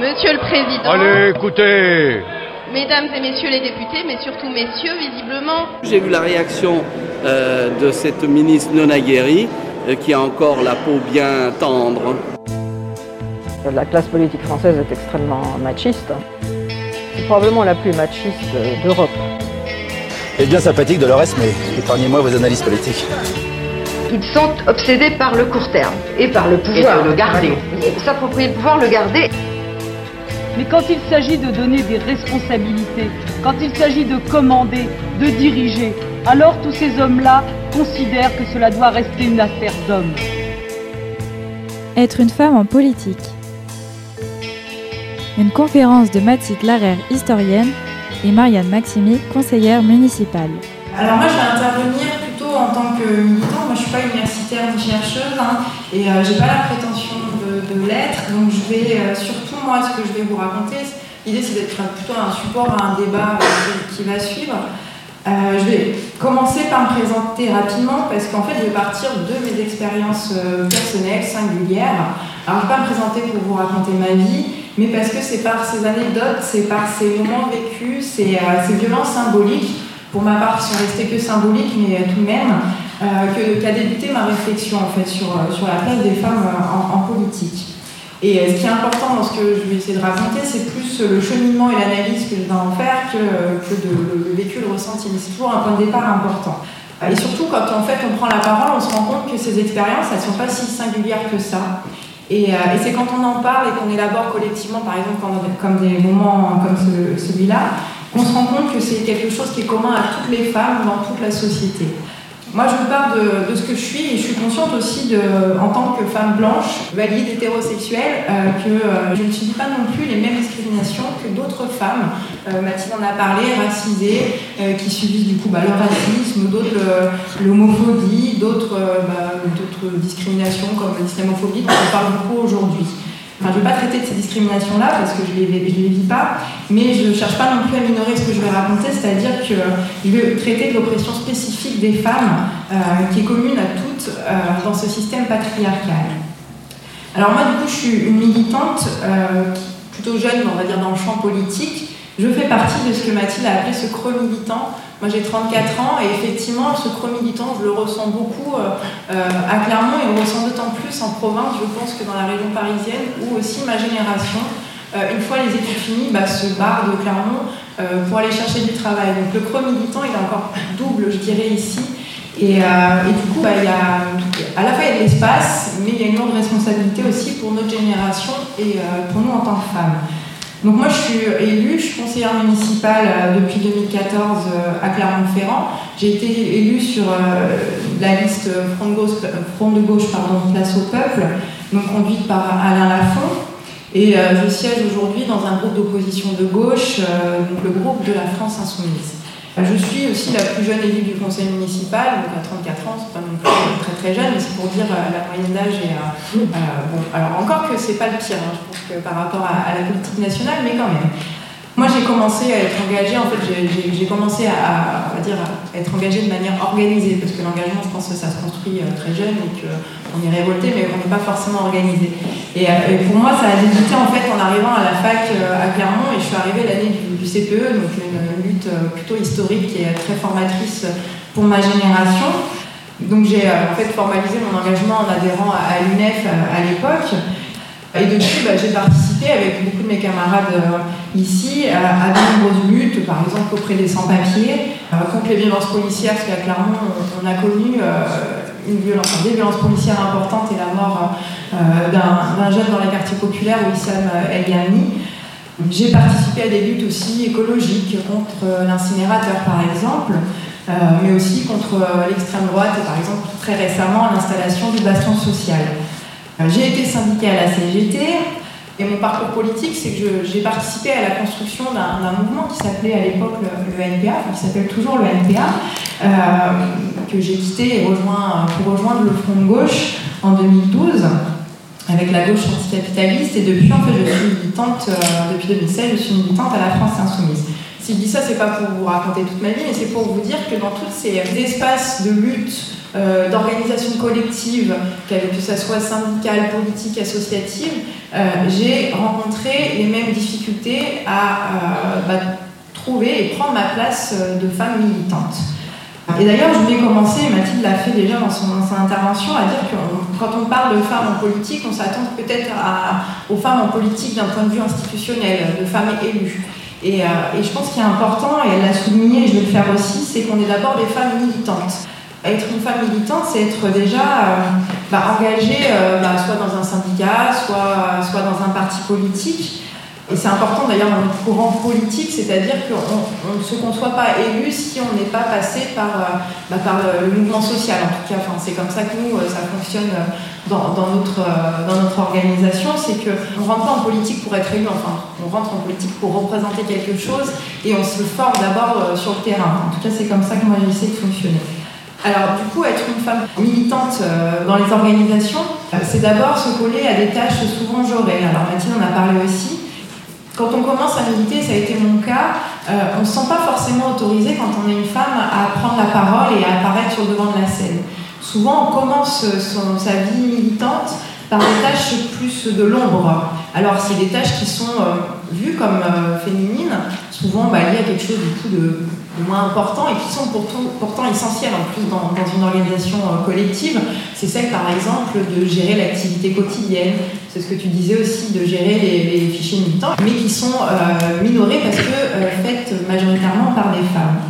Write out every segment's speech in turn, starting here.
Monsieur le Président. Allez, écoutez Mesdames et messieurs les députés, mais surtout messieurs, visiblement. J'ai vu la réaction euh, de cette ministre non aguerrie euh, qui a encore la peau bien tendre. La classe politique française est extrêmement machiste. C'est probablement la plus machiste d'Europe. C'est bien sympathique de Dolores, mais épargnez-moi vos analyses politiques. Ils sont obsédés par le court terme et par le pouvoir. Et de le garder. S'approprier le pouvoir, le garder. Mais quand il s'agit de donner des responsabilités, quand il s'agit de commander, de diriger, alors tous ces hommes-là considèrent que cela doit rester une affaire d'hommes. Être une femme en politique. Une conférence de Mathilde Larère, historienne, et Marianne Maximi, conseillère municipale. Alors moi je vais intervenir plutôt en tant que militant, moi je suis pas universitaire ni chercheuse hein, et euh, j'ai pas la prétention de, de l'être, donc je vais euh, surtout moi ce que je vais vous raconter, l'idée c'est d'être plutôt un support à un débat euh, qui va suivre. Euh, je vais commencer par me présenter rapidement parce qu'en fait je vais partir de mes expériences euh, personnelles, singulières. Alors je ne vais pas me présenter pour vous raconter ma vie, mais parce que c'est par ces anecdotes, c'est par ces moments vécus, ces, euh, ces violences symboliques, pour ma part qui sont restées que symboliques, mais tout de même, euh, qu'a débuté ma réflexion en fait sur, la place des femmes en politique. Et ce qui est important dans ce que je vais essayer de raconter, c'est plus le cheminement et l'analyse que je vais en faire que, que de, le, vécu, le ressenti. Mais c'est toujours un point de départ important. Et surtout, quand en fait on prend la parole, on se rend compte que ces expériences, elles ne sont pas si singulières que ça. Et, euh, c'est quand on en parle et qu'on élabore collectivement, par exemple, comme, des moments comme ce, celui-là, qu'on se rend compte que c'est quelque chose qui est commun à toutes les femmes dans toute la société. Moi, je vous parle de, de, ce que je suis et je suis consciente aussi, de, en tant que femme blanche, valide, hétérosexuelle, euh, que euh, je ne subis pas non plus les mêmes discriminations que d'autres femmes. Euh, Mathilde en a parlé, racisées, qui subissent du coup bah, le racisme, d'autres l'homophobie, d'autres bah, discriminations comme l'islamophobie dont on parle beaucoup aujourd'hui. Je ne vais pas traiter de ces discriminations-là parce que je ne les, vis pas, mais je ne cherche pas non plus à minorer ce que je vais raconter, c'est-à-dire que je vais traiter de l'oppression spécifique des femmes euh, qui est commune à toutes euh, dans ce système patriarcal. Alors moi, du coup, je suis une militante euh, plutôt jeune, on va dire, dans le champ politique. Je fais partie de ce que Mathilde a appelé ce creux militant. Moi j'ai 34 ans et effectivement ce creux militant je le ressens beaucoup euh, à Clermont et on le ressent d'autant plus en province je pense que dans la région parisienne où aussi ma génération euh, une fois les études finies bah, se barre de Clermont euh, pour aller chercher du travail. Donc le creux militant il est encore double je dirais ici et, euh, du coup, bah, à la fois il y a de l'espace, mais il y a une lourde responsabilité aussi pour notre génération et euh, pour nous en tant que femmes. Donc moi je suis élue, je suis conseillère municipale euh, depuis 2014 euh, à Clermont-Ferrand. J'ai été élue sur euh, la liste Front de gauche, Front de gauche pardon, Place au Peuple, donc conduite par Alain Lafont. Et je siège aujourd'hui dans un groupe d'opposition de gauche, donc le groupe de la France Insoumise. Je suis aussi la plus jeune élue du conseil municipal, donc à 34 ans, c'est pas non plus très très jeune, mais c'est pour dire euh, la moyenne d'âge est. Euh, euh, bon, alors encore que c'est pas le pire, hein, je pense que par rapport à, à, la politique nationale, mais quand même. Moi j'ai commencé à être engagée, en fait j'ai commencé à, à, dire, à être engagée de manière organisée, parce que l'engagement je pense que ça se construit très jeune et qu'on est révolté, mais on n'est pas forcément organisé. Et, et, pour moi ça a débuté en fait en arrivant à la fac à Clermont et je suis arrivée l'année du, CPE, donc une, lutte plutôt historique et très formatrice pour ma génération. Donc j'ai en fait formalisé mon engagement en adhérant à, l'UNEF à l'époque. Et depuis, bah, j'ai participé avec beaucoup de mes camarades euh, ici à, de nombreuses luttes, par exemple auprès des sans-papiers, euh, contre les violences policières, parce qu'à Clermont, on, a connu euh, une violence, des violences policières importantes et la mort d'un jeune dans les quartiers populaires, Wissam El. J'ai participé à des luttes aussi écologiques contre l'incinérateur, par exemple. Mais aussi contre l'extrême droite et par exemple très récemment l'installation du bastion social. Euh, j'ai été syndiquée à la CGT et mon parcours politique, c'est que j'ai participé à la construction d'un mouvement qui s'appelait à l'époque le, NPA, qui s'appelle toujours le NPA, euh, que j'ai quitté et rejoint, pour rejoindre le Front de gauche en 2012 avec la gauche anticapitaliste et depuis en fait je suis militante, euh, depuis 2016 je suis militante à la France Insoumise. Si je dis ça, c'est pas pour vous raconter toute ma vie, mais c'est pour vous dire que dans tous ces espaces de lutte euh, d'organisation collective, que ce soit syndicale, politique, associative, euh, j'ai rencontré les mêmes difficultés à bah, trouver et prendre ma place de femme militante. Et d'ailleurs, je voulais commencer, Mathilde l'a fait déjà dans son, intervention, à dire que quand on parle de femmes en politique, on s'attend peut-être aux femmes en politique d'un point de vue institutionnel, de femmes élues. Et, euh, et je pense qu'il est important, et elle l'a souligné, et je vais le faire aussi, c'est qu'on est d'abord des femmes militantes. Être une femme militante, c'est être déjà euh, bah, engagée euh, bah, soit dans un syndicat, soit, dans un parti politique. Et c'est important d'ailleurs dans le courant politique, c'est-à-dire qu'on ne se conçoit pas élu si on n'est pas passé par, euh, bah, le, mouvement social. En tout cas, c'est comme ça que nous, ça fonctionne dans, dans, notre, dans notre organisation. C'est qu'on ne rentre pas en politique pour être élu, enfin, on rentre en politique pour représenter quelque chose et on se forme d'abord sur le terrain. En tout cas, c'est comme ça que moi j'essaie de fonctionner. Alors du coup, être une femme militante dans les organisations, c'est d'abord se coller à des tâches souvent genrées. Alors Mathilde en a parlé aussi. Quand on commence à militer, ça a été mon cas, euh, on ne se sent pas forcément autorisé quand on est une femme à prendre la parole et à apparaître sur le devant de la scène. Souvent, on commence son, sa vie militante par des tâches plus de l'ombre. Alors, c'est des tâches qui sont euh, vues comme euh, féminines, souvent bah, liées à quelque chose du coup de, moins important et qui sont pourtant, pourtant essentielles en plus dans, une organisation collective. C'est celle, par exemple, de gérer l'activité quotidienne, c'est ce que tu disais aussi, de gérer les, fichiers militants, mais qui sont euh, minorés parce que euh, faites majoritairement par des femmes.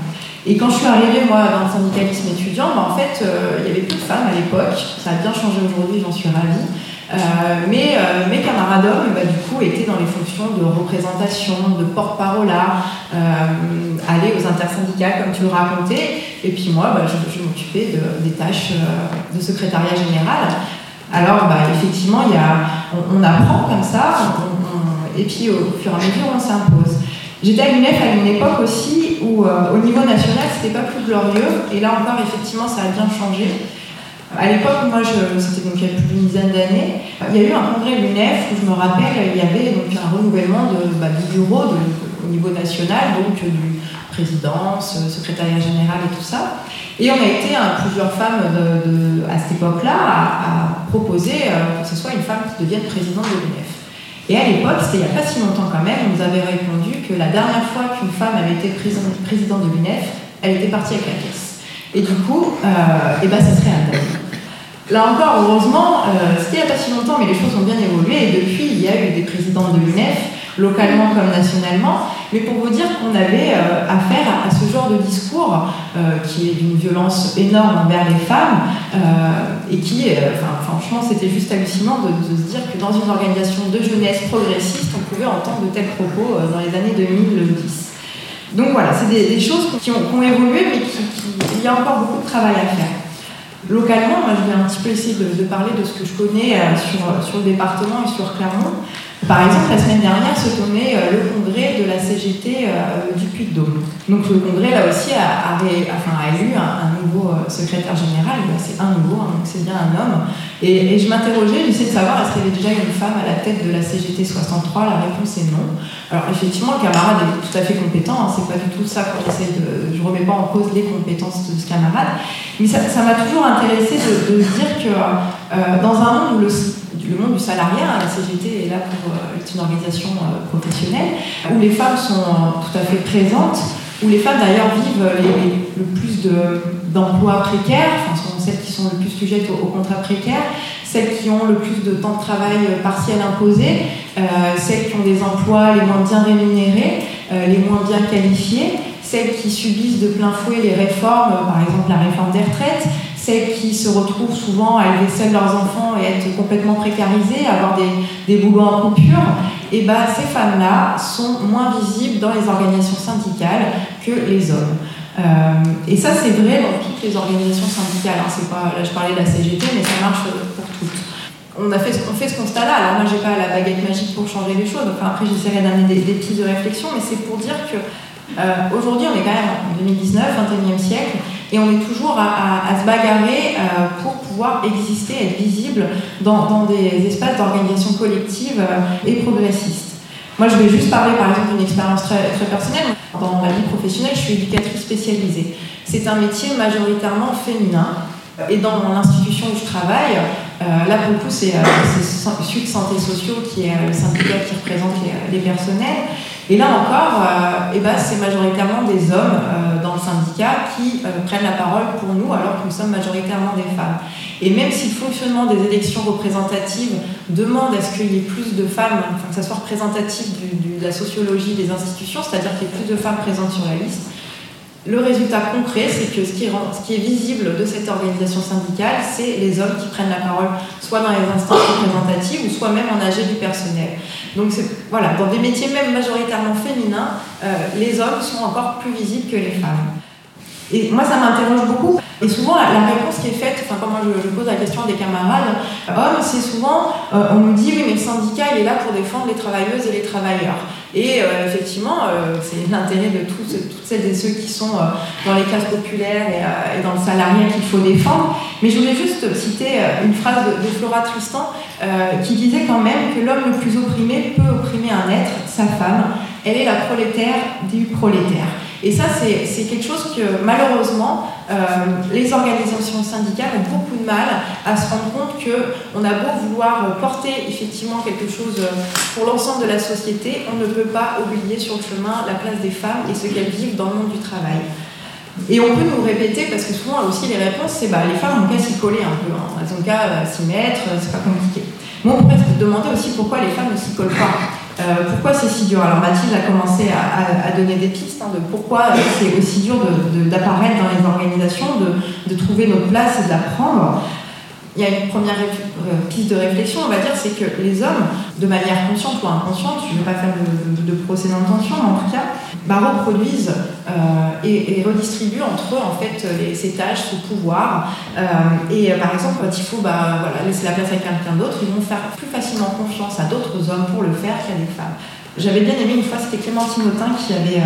Et quand je suis arrivée, moi, dans le syndicalisme étudiant, bah, en fait, euh, il y avait plus de femmes à l'époque. Ça a bien changé aujourd'hui, j'en suis ravie. Mais mes camarades hommes, bah, du coup, étaient dans les fonctions de représentation, de porte-parole, aller aux intersyndicats, comme tu le racontais. Et puis moi, bah, je, m'occupais de, des tâches de secrétariat général. Alors, bah, effectivement, y a, on, apprend comme ça, et puis au fur et à mesure, on s'impose. J'étais à l'UNEF à une époque aussi où, euh, au niveau national, c'était pas plus glorieux, et là encore, effectivement, ça a bien changé. À l'époque, moi, c'était donc il y a plus d'une dizaine d'années, il y a eu un congrès de l'UNEF où je me rappelle, il y avait donc un renouvellement de, bah, du bureau au niveau national, donc du présidence, secrétariat général et tout ça. Et on a été, hein, plusieurs femmes à cette époque-là, à, proposer euh, que ce soit une femme qui devienne présidente de l'UNEF. Et à l'époque, c'était il n'y a pas si longtemps quand même, on nous avait répondu que la dernière fois qu'une femme avait été présidente de l'UNEF, elle était partie avec la caisse. Et du coup, euh, et ben, ça serait un Là encore, heureusement, euh, c'était il n'y a pas si longtemps, mais les choses ont bien évolué, et depuis, il y a eu des présidentes de l'UNEF localement comme nationalement, mais pour vous dire qu'on avait euh, affaire à, ce genre de discours euh, qui est d'une violence énorme envers les femmes et qui, franchement, c'était juste hallucinant de, se dire que dans une organisation de jeunesse progressiste, on pouvait entendre de tels propos dans les années 2010. Donc voilà, c'est des, choses qui ont, évolué, mais qui, il y a encore beaucoup de travail à faire. Localement, je vais un petit peu essayer de, parler de ce que je connais sur, sur le département et sur Clermont. Par exemple, la semaine dernière se tenait euh, le congrès de la CGT euh, du Puy-de-Dôme. Donc le congrès, là aussi, a, élu un, nouveau euh, secrétaire général. C'est un nouveau, hein, donc c'est bien un homme. Et, je m'interrogeais, j'essayais de savoir est-ce qu'il y avait déjà une femme à la tête de la CGT 63 La réponse est non. Alors effectivement, le camarade est tout à fait compétent. Hein, c'est pas du tout ça quand j'essaie de... Je remets pas en cause les compétences de ce camarade. Mais ça m'a toujours intéressé de, de, dire que dans un monde où le monde du salariat. La CGT est là pour euh, une organisation euh, professionnelle, où les femmes sont euh, tout à fait présentes, où les femmes d'ailleurs vivent le plus d'emplois précaires, enfin, sont celles qui sont le plus sujettes aux, contrats précaires, celles qui ont le plus de temps de travail partiel imposé, celles qui ont des emplois les moins bien rémunérés, les moins bien qualifiés, celles qui subissent de plein fouet les réformes, par exemple la réforme des retraites, celles qui se retrouvent souvent à élever seules leurs enfants et être complètement précarisées, avoir des, des boulots en coupure, et eh ben, ces femmes-là sont moins visibles dans les organisations syndicales que les hommes. Euh, et ça, c'est vrai dans toutes les organisations syndicales. Hein. Pas, là, je parlais de la CGT, mais ça marche pour toutes. On, a fait, on fait ce constat-là. Alors, moi, j'ai pas la baguette magique pour changer les choses. Enfin, après, j'essaierai d'amener des, des pistes de réflexion, mais c'est pour dire que euh, aujourd'hui, on est quand même en 2019, 21e siècle, et on est toujours à, se bagarrer euh, pour pouvoir exister, être visible dans, des espaces d'organisation collective euh, et progressiste. Moi, je vais juste parler par exemple d'une expérience très, personnelle. Dans ma vie professionnelle, je suis éducatrice spécialisée. C'est un métier majoritairement féminin Et dans l'institution où je travaille, là pour le coup c'est Sud Santé Sociaux qui est le syndicat qui représente les, personnels. Et là encore, eh ben, c'est majoritairement des hommes dans le syndicat qui prennent la parole pour nous alors que nous sommes majoritairement des femmes. Et même si le fonctionnement des élections représentatives demande à ce qu'il y ait plus de femmes, enfin, que ça soit représentatif de la sociologie des institutions, c'est-à-dire qu'il y ait plus de femmes présentes sur la liste, le résultat concret, c'est que ce qui, rend, ce qui, est visible de cette organisation syndicale, c'est les hommes qui prennent la parole, soit dans les instances représentatives, ou soit même en AG du personnel. Donc voilà, dans des métiers même majoritairement féminins, euh, les hommes sont encore plus visibles que les femmes. Et moi, ça m'interroge beaucoup. Et souvent, la, réponse qui est faite, enfin, quand moi je, pose la question à des camarades hommes, c'est souvent, euh, on nous dit, oui, mais le syndicat, il est là pour défendre les travailleuses et les travailleurs. Et euh, effectivement, euh, c'est l'intérêt de toutes celles et ceux qui sont dans les classes populaires et, dans le salariat qu'il faut défendre. Mais je voulais juste citer une phrase de, de Flora Tristan qui disait quand même que l'homme le plus opprimé peut opprimer un être, sa femme. Elle est la prolétaire du prolétaire. Et ça, c'est quelque chose que malheureusement, euh, les organisations syndicales ont beaucoup de mal à se rendre compte qu'on a beau vouloir porter effectivement quelque chose pour l'ensemble de la société, on ne peut pas oublier sur le chemin la place des femmes et ce qu'elles vivent dans le monde du travail. Et on peut nous répéter, parce que souvent aussi les réponses, c'est bah, les femmes ont qu'à s'y coller un peu, hein. elles ont qu'à s'y mettre, c'est pas compliqué. Moi, on pourrait se demander aussi pourquoi les femmes ne s'y collent pas. Euh, pourquoi c'est si dur? Alors Mathilde a commencé à, donner des pistes hein, de pourquoi c'est aussi dur d'apparaître dans les organisations, de, trouver notre place et de la prendre. Il y a une première euh, piste de réflexion, on va dire, c'est que les hommes, de manière consciente ou inconsciente, je ne vais pas faire de, procès d'intention, en tout cas, bah, reproduisent euh, et, redistribuent entre eux en fait ces tâches, ce pouvoir. Euh, et par exemple, quand il faut bah, laisser la place à quelqu'un d'autre, ils vont faire plus facilement confiance à d'autres hommes pour le faire qu'à des femmes. J'avais bien aimé une fois, c'était Clémentine Autain qui avait,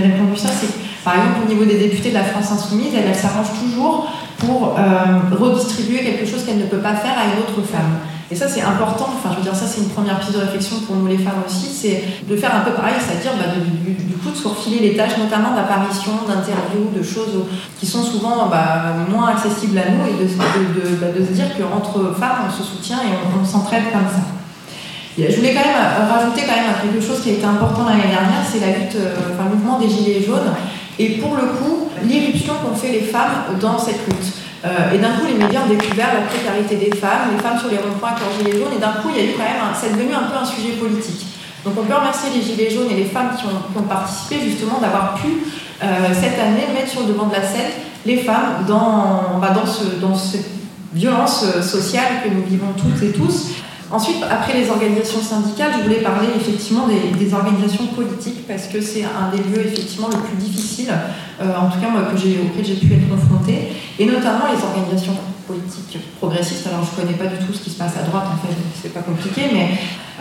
répondu ça, c'est par exemple au niveau des députés de la France Insoumise, elle s'arrange toujours pour euh, redistribuer quelque chose qu'elle ne peut pas faire à une autre femme. Et ça, c'est important. Enfin, je veux dire, ça, c'est une première piste de réflexion pour nous les femmes aussi, c'est de faire un peu pareil, c'est-à-dire bah, du, coup de se refiler les tâches, notamment d'apparition, d'interview, de choses qui sont souvent bah, moins accessibles à nous, et bah, de se dire qu'entre femmes, on se soutient et on, s'entraide comme ça. je voulais quand même rajouter quand même quelque chose qui a été important l'année dernière, c'est la lutte, euh, enfin, le mouvement des gilets jaunes. Et pour le coup, l'irruption qu'ont fait les femmes dans cette lutte. Euh, et d'un coup, les médias ont découvert la précarité des femmes, les femmes sur les ronds-points avec gilets jaunes, et d'un coup, il y a eu quand même, c'est devenu un peu un sujet politique. Donc on peut remercier les gilets jaunes et les femmes qui ont, participé justement d'avoir pu euh, cette année mettre sur le devant de la scène les femmes dans, bah, cette violence euh, sociale que nous vivons toutes et tous. Ensuite, après les organisations syndicales, je voulais parler effectivement des, organisations politiques parce que c'est un des lieux effectivement le plus difficile, euh, en tout cas moi, auquel j'ai pu être confrontée, et notamment les organisations politiques progressistes. Alors je ne connais pas du tout ce qui se passe à droite, en fait, c'est pas compliqué, mais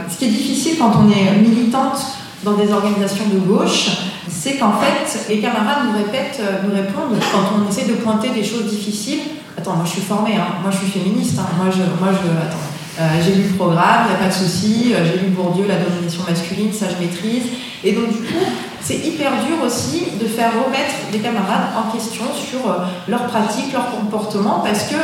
ce qui est difficile quand on est militante dans des organisations de gauche, c'est qu'en fait, les camarades nous répètent, euh, nous répondent quand on essaie de pointer des choses difficiles. Attends, moi je suis formée, hein. moi je suis féministe, hein. moi je, moi je, attends, j'ai lu le programme, il n'y a pas de souci, euh, j'ai lu Bourdieu, la domination masculine, ça je maîtrise. Et donc du coup, c'est hyper dur aussi de faire remettre des camarades en question sur euh, leurs pratiques, leur comportement, parce que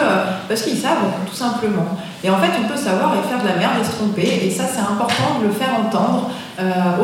parce qu'ils savent tout simplement. Et en fait, on peut savoir et faire de la merde et se tromper, et ça c'est important de le faire entendre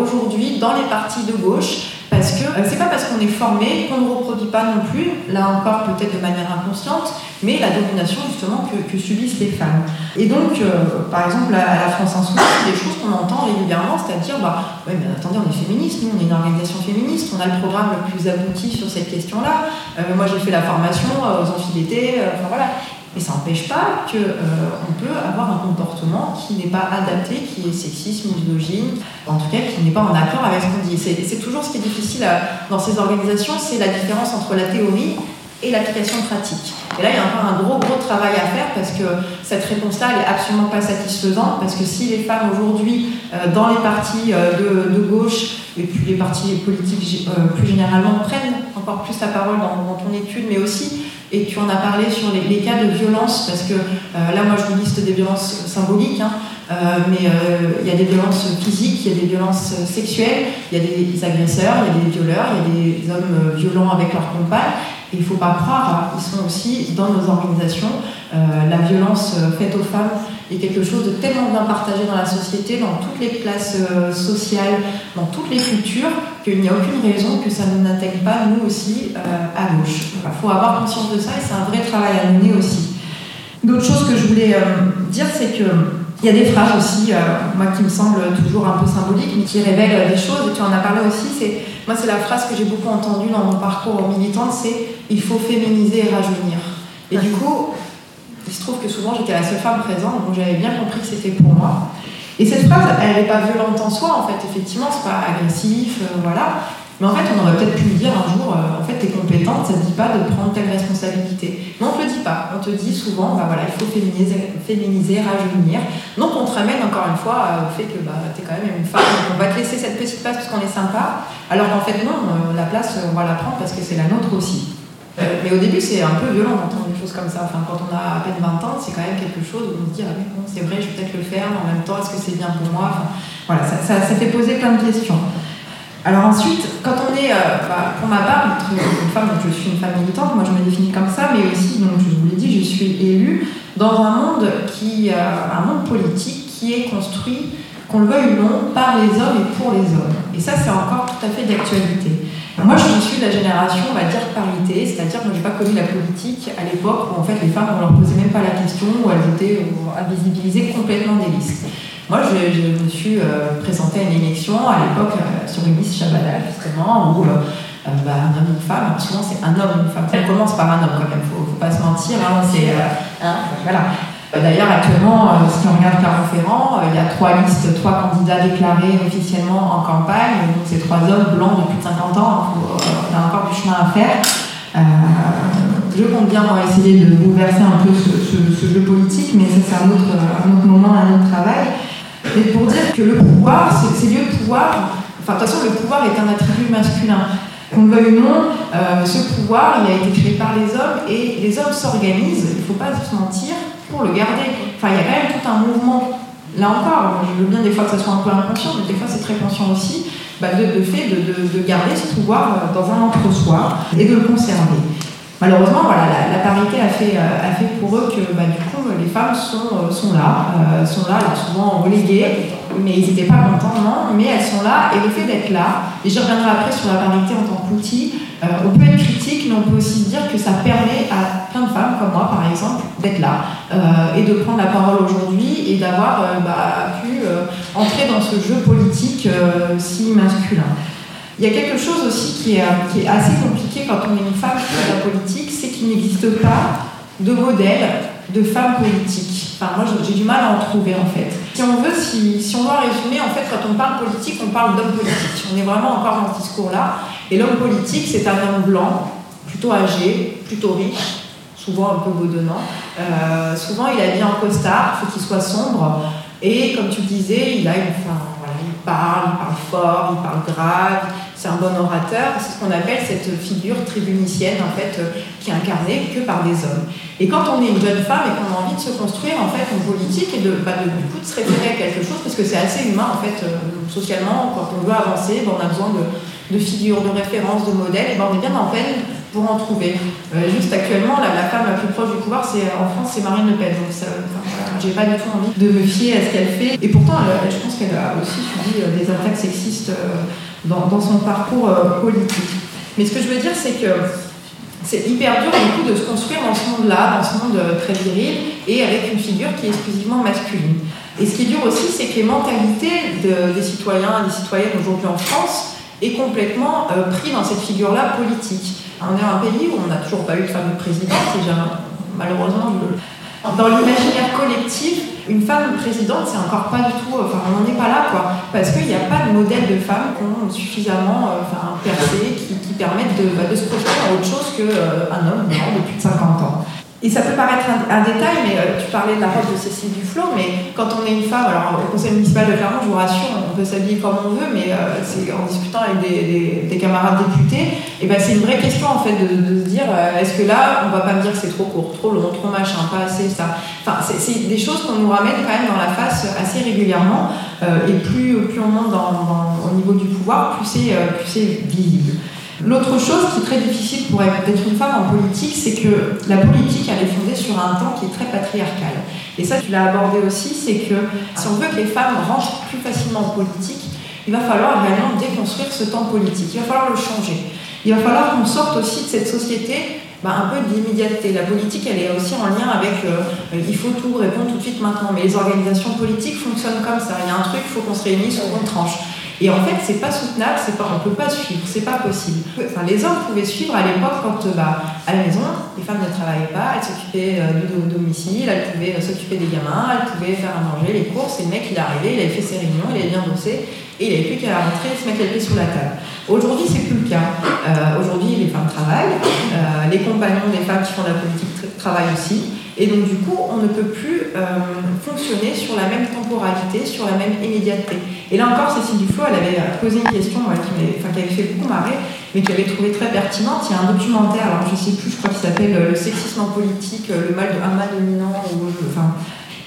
aujourd'hui dans les partis de gauche, parce que c'est pas parce qu'on est formé qu'on ne reproduit pas non plus, là encore peut-être de manière inconsciente, mais la domination justement que, subissent les femmes. Et donc, euh, par exemple, à la France Insoumise, des choses qu'on entend régulièrement, c'est-à-dire, bah, mais attendez, on est féministe, nous, on est une organisation féministe, on a le programme le plus abouti sur cette question-là. Euh, moi, j'ai fait la formation euh, aux amphibétés, enfin voilà. Mais ça n'empêche pas qu'on peut avoir un comportement qui n'est pas adapté, qui est sexiste, misogyne, en tout cas qui n'est pas en accord avec ce qu'on dit. C'est toujours ce qui est difficile dans ces organisations, c'est la différence entre la théorie et l'application pratique. Et là, il y a encore un gros, gros travail à faire parce que cette réponse-là, elle n'est absolument pas satisfaisante parce que si les femmes aujourd'hui, euh, dans les partis euh, de, gauche et puis les partis politiques euh, plus généralement, prennent encore plus la parole dans, ton étude, mais aussi, et tu en as parlé sur les, cas de violence, parce que là, moi, je vous liste des violences symboliques, hein, mais il y a des violences physiques, il y a des violences sexuelles, il y a des agresseurs, il y a des violeurs, il y a des hommes violents avec leurs compagnes. Il ne faut pas croire, ils sont aussi dans nos organisations. la violence faite aux femmes est quelque chose de tellement bien partagé dans la société, dans toutes les classes sociales, dans toutes les cultures, qu'il n'y a aucune raison que ça ne n'atteigne pas nous aussi à gauche. Il faut avoir conscience de ça et c'est un vrai travail à mener aussi. D'autres choses que je voulais dire, c'est que il y a des phrases aussi, euh, moi qui me semblent toujours un peu symboliques, mais qui révèlent des choses. Et tu en as parlé aussi. C'est moi, c'est la phrase que j'ai beaucoup entendue dans mon parcours militant, c'est il faut féminiser et rajeunir. Et du coup, il se trouve que souvent j'étais la seule femme présente, donc j'avais bien compris que c'était pour moi. Et cette phrase, elle n'est pas violente en soi, en fait. Effectivement, c'est pas agressif, euh, voilà. Mais en fait, on aurait peut-être pu me dire un jour, euh, en fait, t'es compétente, ça ne dit pas de prendre telle responsabilité. Mais on ne te le dit pas. On te dit souvent, bah voilà, il faut féminiser, féminiser rajeunir. Donc on te ramène encore une fois euh, au fait que bah, tu es quand même une femme, donc on va te laisser cette petite place parce qu'on est sympa. Alors qu'en fait, non, la place, on va la prendre parce que c'est la nôtre aussi. Mais au début, c'est un peu violent d'entendre des choses comme ça. Enfin, quand on a à peine 20 ans, c'est quand même quelque chose où on se dit, ah bon, c'est vrai, je vais peut-être le faire, mais en même temps, est-ce que c'est bien pour moi? Voilà, ça, ça, ça fait poser plein de questions. Alors ensuite, quand on est, euh, bah, pour ma part, une femme, donc je suis une femme militante, moi je me définis comme ça, mais aussi, donc je vous l'ai dit, je suis élue dans un monde qui, euh, un monde politique qui est construit, qu'on le veuille ou non, par les hommes et pour les hommes. Et ça, c'est encore tout à fait d'actualité. Moi, je suis de la génération, on va dire, parité, c'est-à-dire que je n'ai pas connu la politique à l'époque où en fait les femmes, on leur posait même pas la question, où elles étaient invisibilisées complètement des listes. Moi, je, me suis euh, présentée à une élection à l'époque euh, sur une liste Chabadal, justement, où euh, bah, un homme et une femme, souvent c'est un homme une femme. Ça commence par un homme quand même, faut, faut pas se mentir. Hein, c'est, hein, voilà. D'ailleurs, actuellement, si on regarde Clermont-Ferrand, il y a trois listes, trois candidats déclarés officiellement en campagne. Donc, c'est trois hommes blancs depuis 50 ans. on a encore du chemin à faire. je compte bien pour essayer de bouleverser un peu ce, jeu politique, mais ça, c'est un autre, moment, un autre travail. Et pour dire que le pouvoir, ces lieux de pouvoir, enfin de toute façon le pouvoir est un attribut masculin. Qu'on le veuille ou non, euh, ce pouvoir, il a été créé par les hommes et les hommes s'organisent, il ne faut pas se mentir, pour le garder. Enfin, il y a quand même tout un mouvement. Là encore, je veux bien des fois que ça soit un peu inconscient, mais des fois c'est très conscient aussi, bah, de, fait de, de, garder ce pouvoir euh, dans un entre-soi et de le conserver. Malheureusement, voilà, la, parité a fait, euh, a fait pour eux que bah, du coup, les femmes sont, euh, sont là, euh, sont là, alors souvent reléguées, mais ils n'étaient pas contents, non, mais elles sont là, et le fait d'être là, et je reviendrai après sur la parité en tant qu'outil, on peut être critique, mais on peut aussi dire que ça permet à plein de femmes, comme moi par exemple, d'être là, et de prendre la parole aujourd'hui, et d'avoir bah, pu entrer dans ce jeu politique si masculin. Il y a quelque chose aussi qui est, qui est assez compliqué quand on est une femme qui fait la politique, c'est qu'il n'existe pas de modèle de femme politique. Enfin, moi, j'ai du mal à en trouver, en fait. Si on veut, si, si, on doit résumer, en fait, quand on parle politique, on parle d'homme politique. On est vraiment encore dans ce discours-là. Et l'homme politique, c'est un homme blanc, plutôt âgé, plutôt riche, souvent un peu bedonnant. Euh, souvent, il a bien en costard, il faut qu'il soit sombre. Et comme tu disais, il a une, enfin, parle, il parle fort, il parle grave, c'est un bon orateur, c'est ce qu'on appelle cette figure tribunicienne en fait, euh, qui est incarnée que par des hommes. Et quand on est une jeune femme et qu'on a envie de se construire en fait en politique et de, bah, de, du coup de se référer à quelque chose, parce que c'est assez humain en fait, euh, socialement, quand on veut avancer, ben, on a besoin de, figures, de références, de modèles, et ben, on est bien en peine pour en trouver. Euh, juste actuellement, la, femme la plus proche du pouvoir c'est, en France, c'est Marine Le Pen. Donc ça, j'ai pas du tout envie de me fier à ce qu'elle fait. Et pourtant, je pense qu'elle a aussi subi des attaques sexistes dans, son parcours euh, politique. Mais ce que je veux dire, c'est que c'est hyper dur du coup de se construire dans ce monde-là, dans ce monde euh, très viril, et avec une figure qui est exclusivement masculine. Et ce qui est dur aussi, c'est que les mentalités des citoyens et des citoyennes aujourd'hui en France est complètement euh, pris dans cette figure-là politique. On est un pays où on n'a toujours pas eu de femme présidente, malheureusement, dans l'imaginaire collectif, une femme présidente, c'est encore pas du tout. Enfin, on n'en est pas là, quoi. Parce qu'il n'y a pas de modèle de femme qui ont suffisamment euh, enfin, percé, qui, permettent de, bah, de, se projeter à autre chose qu'un euh, homme mort depuis 50 ans. Et ça peut paraître un, détail, mais euh, tu parlais de la robe de Cécile Duflo, mais quand on est une femme, alors au conseil municipal de Clermont, je vous rassure, on peut s'habiller comme on veut, mais euh, c'est en discutant avec des, des, camarades députés, et ben c'est une vraie question en fait de, se dire euh, est-ce que là, on va pas me dire que c'est trop court, trop long, trop machin, pas assez, ça. Enfin, c'est des choses qu'on nous ramène quand même dans la face assez régulièrement, et plus, plus on monte au niveau du pouvoir, plus c'est visible. L'autre chose qui est très difficile pour être une femme en politique, c'est que la politique, elle est fondée sur un temps qui est très patriarcal. Et ça, tu l'as abordé aussi, c'est que si on veut que les femmes rentrent plus facilement en politique, il va falloir réellement déconstruire ce temps politique. Il va falloir le changer. Il va falloir qu'on sorte aussi de cette société bah, un peu d'immédiateté. La politique, elle est aussi en lien avec euh, il faut tout répondre tout de suite maintenant. Mais les organisations politiques fonctionnent comme ça. Il y a un truc, il faut qu'on se réunisse, qu'on tranche. Et en fait, c'est pas soutenable, c'est pas, on peut pas suivre, c'est pas possible. Les hommes pouvaient suivre à l'époque quand, bah, à la maison, les femmes ne travaillaient pas, elles s'occupaient euh, du domicile, elles pouvaient euh, s'occuper des gamins, elles pouvaient faire à manger, les courses, et le mec, il arrivé, il avait fait ses réunions, il avait bien bossé, et il n'avait plus qu'à rentrer et se mettre les pieds sous la table. Aujourd'hui, c'est plus le cas. Euh, aujourd'hui, les femmes travaillent, euh, les compagnons des femmes qui font de la politique travaillent aussi. Et donc, du coup, on ne peut plus euh, fonctionner sur la même temporalité, sur la même immédiateté. Et là encore, Cécile Duflo, elle avait posé une question qui, qui, avait fait beaucoup marrer, mais que j'avais trouvé très pertinente. Il y a un documentaire, alors je ne sais plus, je crois qu'il s'appelle Le sexisme en politique, le mal de mal dominant. enfin,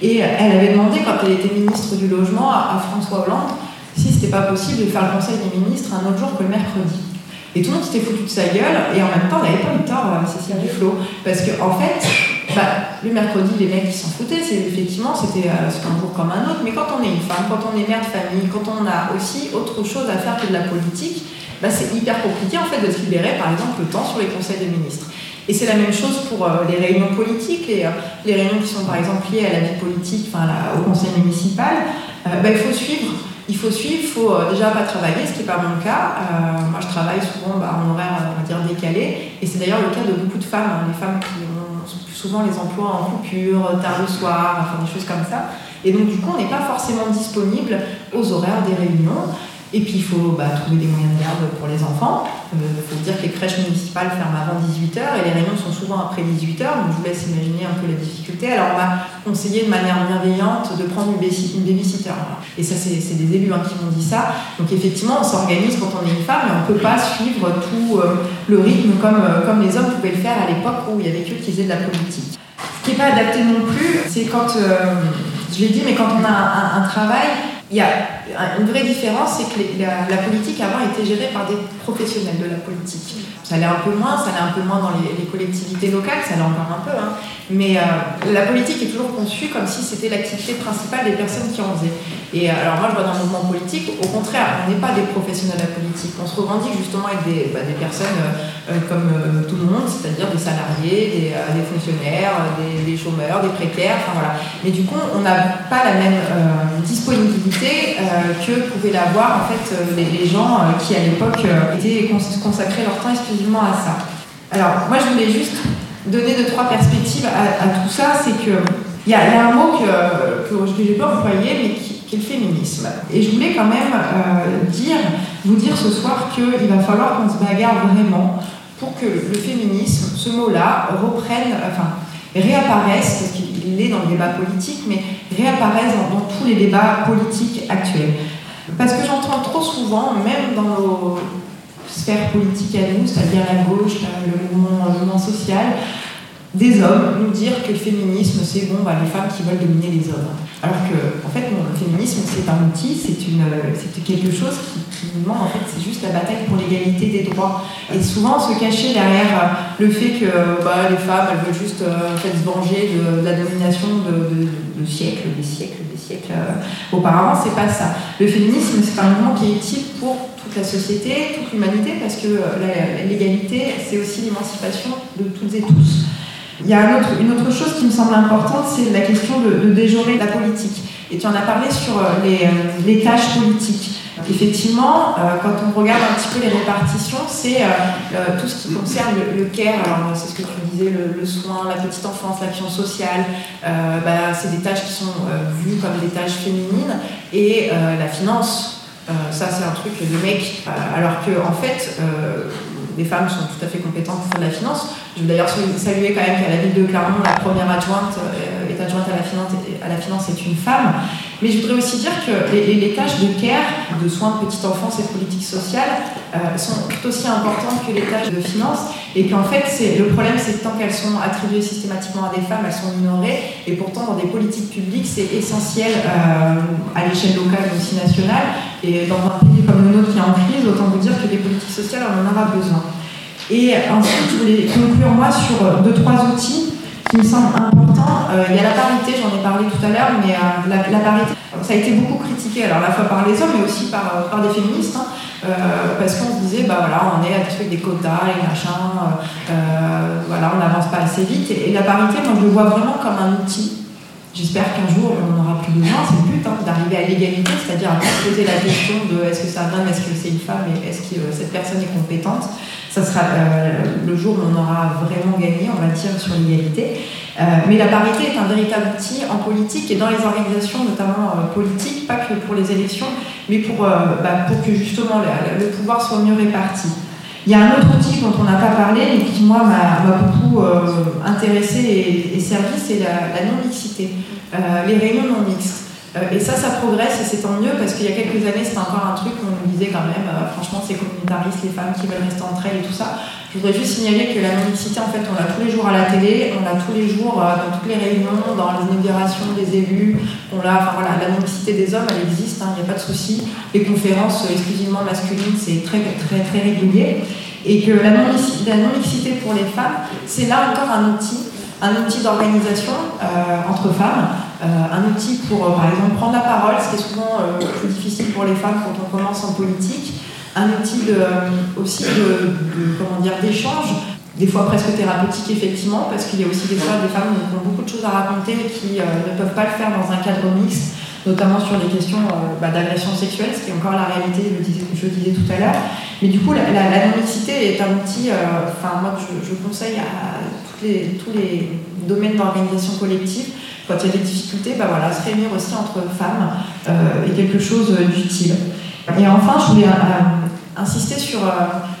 et elle avait demandé, quand elle était ministre du Logement, à François Hollande, si c'était pas possible de faire le conseil des ministres un autre jour que le mercredi. Et tout le monde s'était foutu de sa gueule, et en même temps, on n'avait pas eu tort, à Cécile Duflo. Parce qu'en en fait, bah, le mercredi, les mecs, ils s'en foutaient. C'est, effectivement, c'était euh, un jour comme un autre. Mais quand on est une femme, quand on est mère de famille, quand on a aussi autre chose à faire que de la politique, bah, c'est hyper compliqué, en fait, de se libérer, par exemple, le temps sur les conseils des ministres. Et c'est la même chose pour euh, les réunions politiques, les, euh, les, réunions qui sont, par exemple, liées à la vie politique, enfin, au conseil municipal. Bah, il faut suivre il faut suivre, il faut euh, déjà pas travailler, ce qui n'est pas mon cas. Euh, moi, je travaille souvent bah, en horaire, on va dire, décalé. Et c'est d'ailleurs le cas de beaucoup de femmes, hein, les femmes qui ont souvent les emplois en coupure, tard le soir, enfin des choses comme ça. Et donc, du coup, on n'est pas forcément disponible aux horaires des réunions. Et puis il faut bah, trouver des moyens de garde pour les enfants. Il euh, faut dire que les crèches municipales ferment avant 18h et les réunions sont souvent après 18h, donc je vous laisse imaginer un peu la difficulté. Alors on m'a conseillé de manière bienveillante de prendre une, babysitter. Et ça, c'est des élus hein, qui m'ont dit ça. Donc effectivement, on s'organise quand on est une femme, mais on ne peut pas suivre tout euh, le rythme comme, euh, comme les hommes pouvaient le faire à l'époque où il y avait qu'eux qui faisaient de la politique. Ce qui n'est pas adapté non plus, c'est quand, je l'ai dit, mais quand on a un travail, il y a une vraie différence, c'est que la, politique avant était gérée par des professionnels de la politique. Ça l'est un peu moins, ça l'est un peu moins dans les, collectivités locales, ça l'est encore un peu. Hein. Mais euh, la politique est toujours conçue comme si c'était l'activité principale des personnes qui en faisaient. Et euh, alors moi, je vois dans le mouvement politique, au contraire, on n'est pas des professionnels de la politique. On se revendique justement des, bah, des personnes euh, comme tout le monde, c'est-à-dire des salariés, des, des fonctionnaires, des, des, chômeurs, des précaires, enfin voilà. Mais du coup, on n'a pas la même disponibilité euh, que pouvaient l'avoir en fait euh, les, gens euh, qui à l'époque étaient consacrés leur temps exclusivement à ça. Alors moi je voulais juste donner deux trois perspectives à, tout ça, c'est que il y, a un mot que, je n'ai pas employé mais qui, est le féminisme. Et je voulais quand même dire, vous dire ce soir qu'il va falloir qu'on se bagarre vraiment pour que le, féminisme, ce mot-là, reprenne, enfin réapparaisse, est dans le débat politique, mais réapparaissent dans, tous les débats politiques actuels. Parce que j'entends trop souvent, même dans nos sphères politiques à nous, c'est-à-dire la gauche, le mouvement, le mouvement social, des hommes nous dire que le féminisme, c'est bon, bah, les femmes qui veulent dominer les hommes. Alors que, en fait, le féminisme, c'est un outil, c'est quelque chose qui, qui demande, en fait, c'est juste la bataille pour l'égalité des droits. Et souvent, se cacher derrière euh, le fait que bah, les femmes, elles veulent juste euh, se venger de, la domination de, siècles, des siècles, des siècles euh, auparavant, c'est pas ça. Le féminisme, c'est un mouvement qui est utile pour toute la société, toute l'humanité, parce que l'égalité, c'est aussi l'émancipation de toutes et tous. Il y a une autre chose qui me semble importante, c'est la question de, de, la politique. Et tu en as parlé sur euh, euh, les, tâches politiques. Effectivement, euh, quand on regarde un petit peu les répartitions, c'est tout ce qui concerne le, care, alors c'est ce que tu disais, le, soin, la petite enfance, l'action sociale, bah, c'est des tâches qui sont vues comme des tâches féminines, et la finance, ça c'est un truc de mec, alors que en fait, les femmes sont tout à fait compétentes pour faire de la finance. Je veux d'ailleurs saluer quand même qu'à la ville de Clermont, la première adjointe euh, est adjointe à la finance, à la finance est une femme. Mais je voudrais aussi dire que les, tâches de care, de soins de petite enfance et de politique sociale euh, sont tout aussi importantes que les tâches de finance et qu'en fait, le problème, c'est que tant qu'elles sont attribuées systématiquement à des femmes, elles sont minorées et pourtant, dans des politiques publiques, c'est essentiel euh, à l'échelle locale mais aussi nationale. Et dans un pays comme le nôtre qui est en crise, autant vous dire que les politiques sociales, on en aura besoin. Et ensuite, je voulais conclure moi sur deux, trois outils qui me semble important. Euh, il y a la parité, j'en ai parlé tout à l'heure, mais euh, la, parité, ça a été beaucoup critiqué, alors à la fois par les hommes, mais aussi par, euh, des féministes, hein, parce qu'on se disait, bah voilà, on est habitué avec des quotas et machin, voilà, on n'avance pas assez vite. Et, la parité, moi je le vois vraiment comme un outil. J'espère qu'un jour on n'en aura plus besoin, c'est le but hein, d'arriver à l'égalité, c'est-à-dire à poser la question de est-ce que c'est un homme, est-ce que c'est une femme et est-ce que cette personne est compétente ça sera euh, le jour où on aura vraiment gagné, on va dire, sur l'égalité. Euh, mais la parité est un véritable outil en politique et dans les organisations, notamment euh, politiques, pas que pour les élections, mais pour, bah, que justement le, pouvoir soit mieux réparti. Il y a un autre outil dont on n'a pas parlé, mais qui moi m'a beaucoup intéressé et, servi, c'est la, la non-mixité, les réunions non mixtes. Euh, et ça, ça progresse et c'est tant mieux parce qu'il y a quelques années, c'était encore un truc où on nous disait quand même, euh, franchement, c'est communautariste, les femmes qui veulent rester entre elles et tout ça. Je voudrais juste signaler que la non-mixité, en fait, on l'a tous les jours à la télé, on l'a tous les jours euh, dans toutes les réunions, dans les inaugurations des élus, on l'a, enfin voilà, la non-mixité des hommes, elle existe, il hein, n'y a pas de souci. Les conférences exclusivement masculines, c'est très, très, très régulier. Et que la non-mixité pour les femmes, c'est là encore un outil, un outil d'organisation entre femmes euh, un outil pour, euh, par exemple, prendre la parole, ce qui est souvent euh, plus difficile pour les femmes quand on commence en politique, un outil de, aussi comment dire, d'échange, des fois presque thérapeutique effectivement, parce qu'il y a aussi des fois des femmes qui ont beaucoup de choses à raconter et qui ne peuvent pas le faire dans un cadre mixte, notamment sur les questions bah, d'agression sexuelle, ce qui est encore la réalité, je disais, je disais tout à l'heure. Mais du coup, la, non-mixité est un outil, enfin moi je, je, conseille à les, tous les domaines d'organisation collective quand il y a des difficultés, bah voilà, se réunir aussi entre femmes euh, est quelque chose d'utile. Et enfin, je voulais euh, insister sur euh,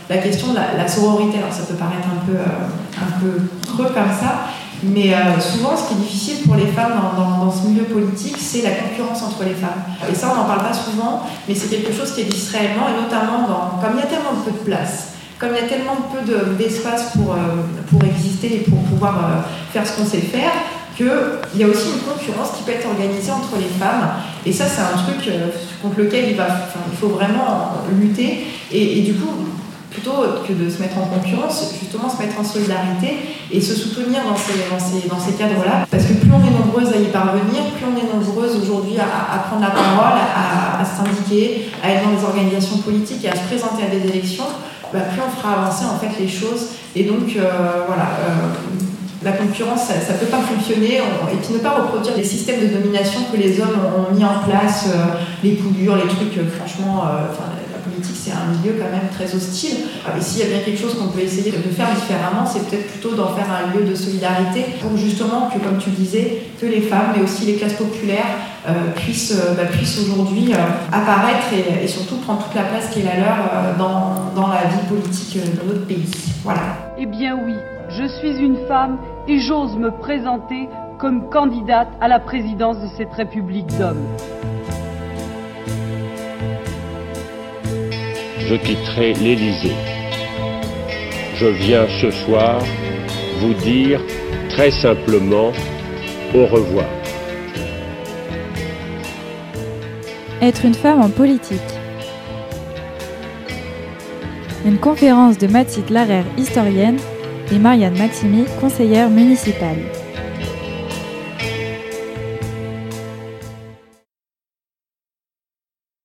la question de la, sororité. Alors ça peut paraître un peu, un peu creux comme ça, mais souvent, ce qui est difficile pour les femmes dans, dans, ce milieu politique, c'est la concurrence entre les femmes. Et ça, on n'en parle pas souvent, mais c'est quelque chose qui existe réellement, et notamment dans, comme il y a tellement peu de place, comme il y a tellement peu d'espace pour, pour exister et pour pouvoir faire ce qu'on sait faire, qu'il y a aussi une concurrence qui peut être organisée entre les femmes. Et ça, c'est un truc euh, contre lequel il, faut vraiment lutter. Et, du coup, plutôt que de se mettre en concurrence, justement se mettre en solidarité et se soutenir dans ces, dans ces, dans ces cadres-là. Parce que plus on est nombreuses à y parvenir, plus on est nombreuses aujourd'hui à, prendre la parole, à, s'indiquer, à être dans des organisations politiques et à se présenter à des élections, bah, plus on fera avancer en fait les choses. Et donc, euh, voilà. Euh, la concurrence, ça ne peut pas fonctionner, et puis ne pas reproduire les systèmes de domination que les hommes ont mis en place, euh, les poulures, les trucs, euh, franchement, euh, la politique c'est un milieu quand même très hostile. Et s'il y a bien quelque chose qu'on peut essayer de faire différemment, c'est peut-être plutôt d'en faire un lieu de solidarité pour justement que, comme tu disais, que les femmes, mais aussi les classes populaires puissent, bah, puissent aujourd'hui apparaître et, surtout prendre toute la place qui est la leur dans la vie politique de notre pays. Voilà. Eh bien oui, je suis une femme et j'ose me présenter comme candidate à la présidence de cette République d'hommes. Je quitterai l'Élysée. Je viens ce soir vous dire très simplement au revoir. Être une femme en politique. Une conférence de Mathilde Larère, historienne, et Marianne Maximi, conseillère municipale.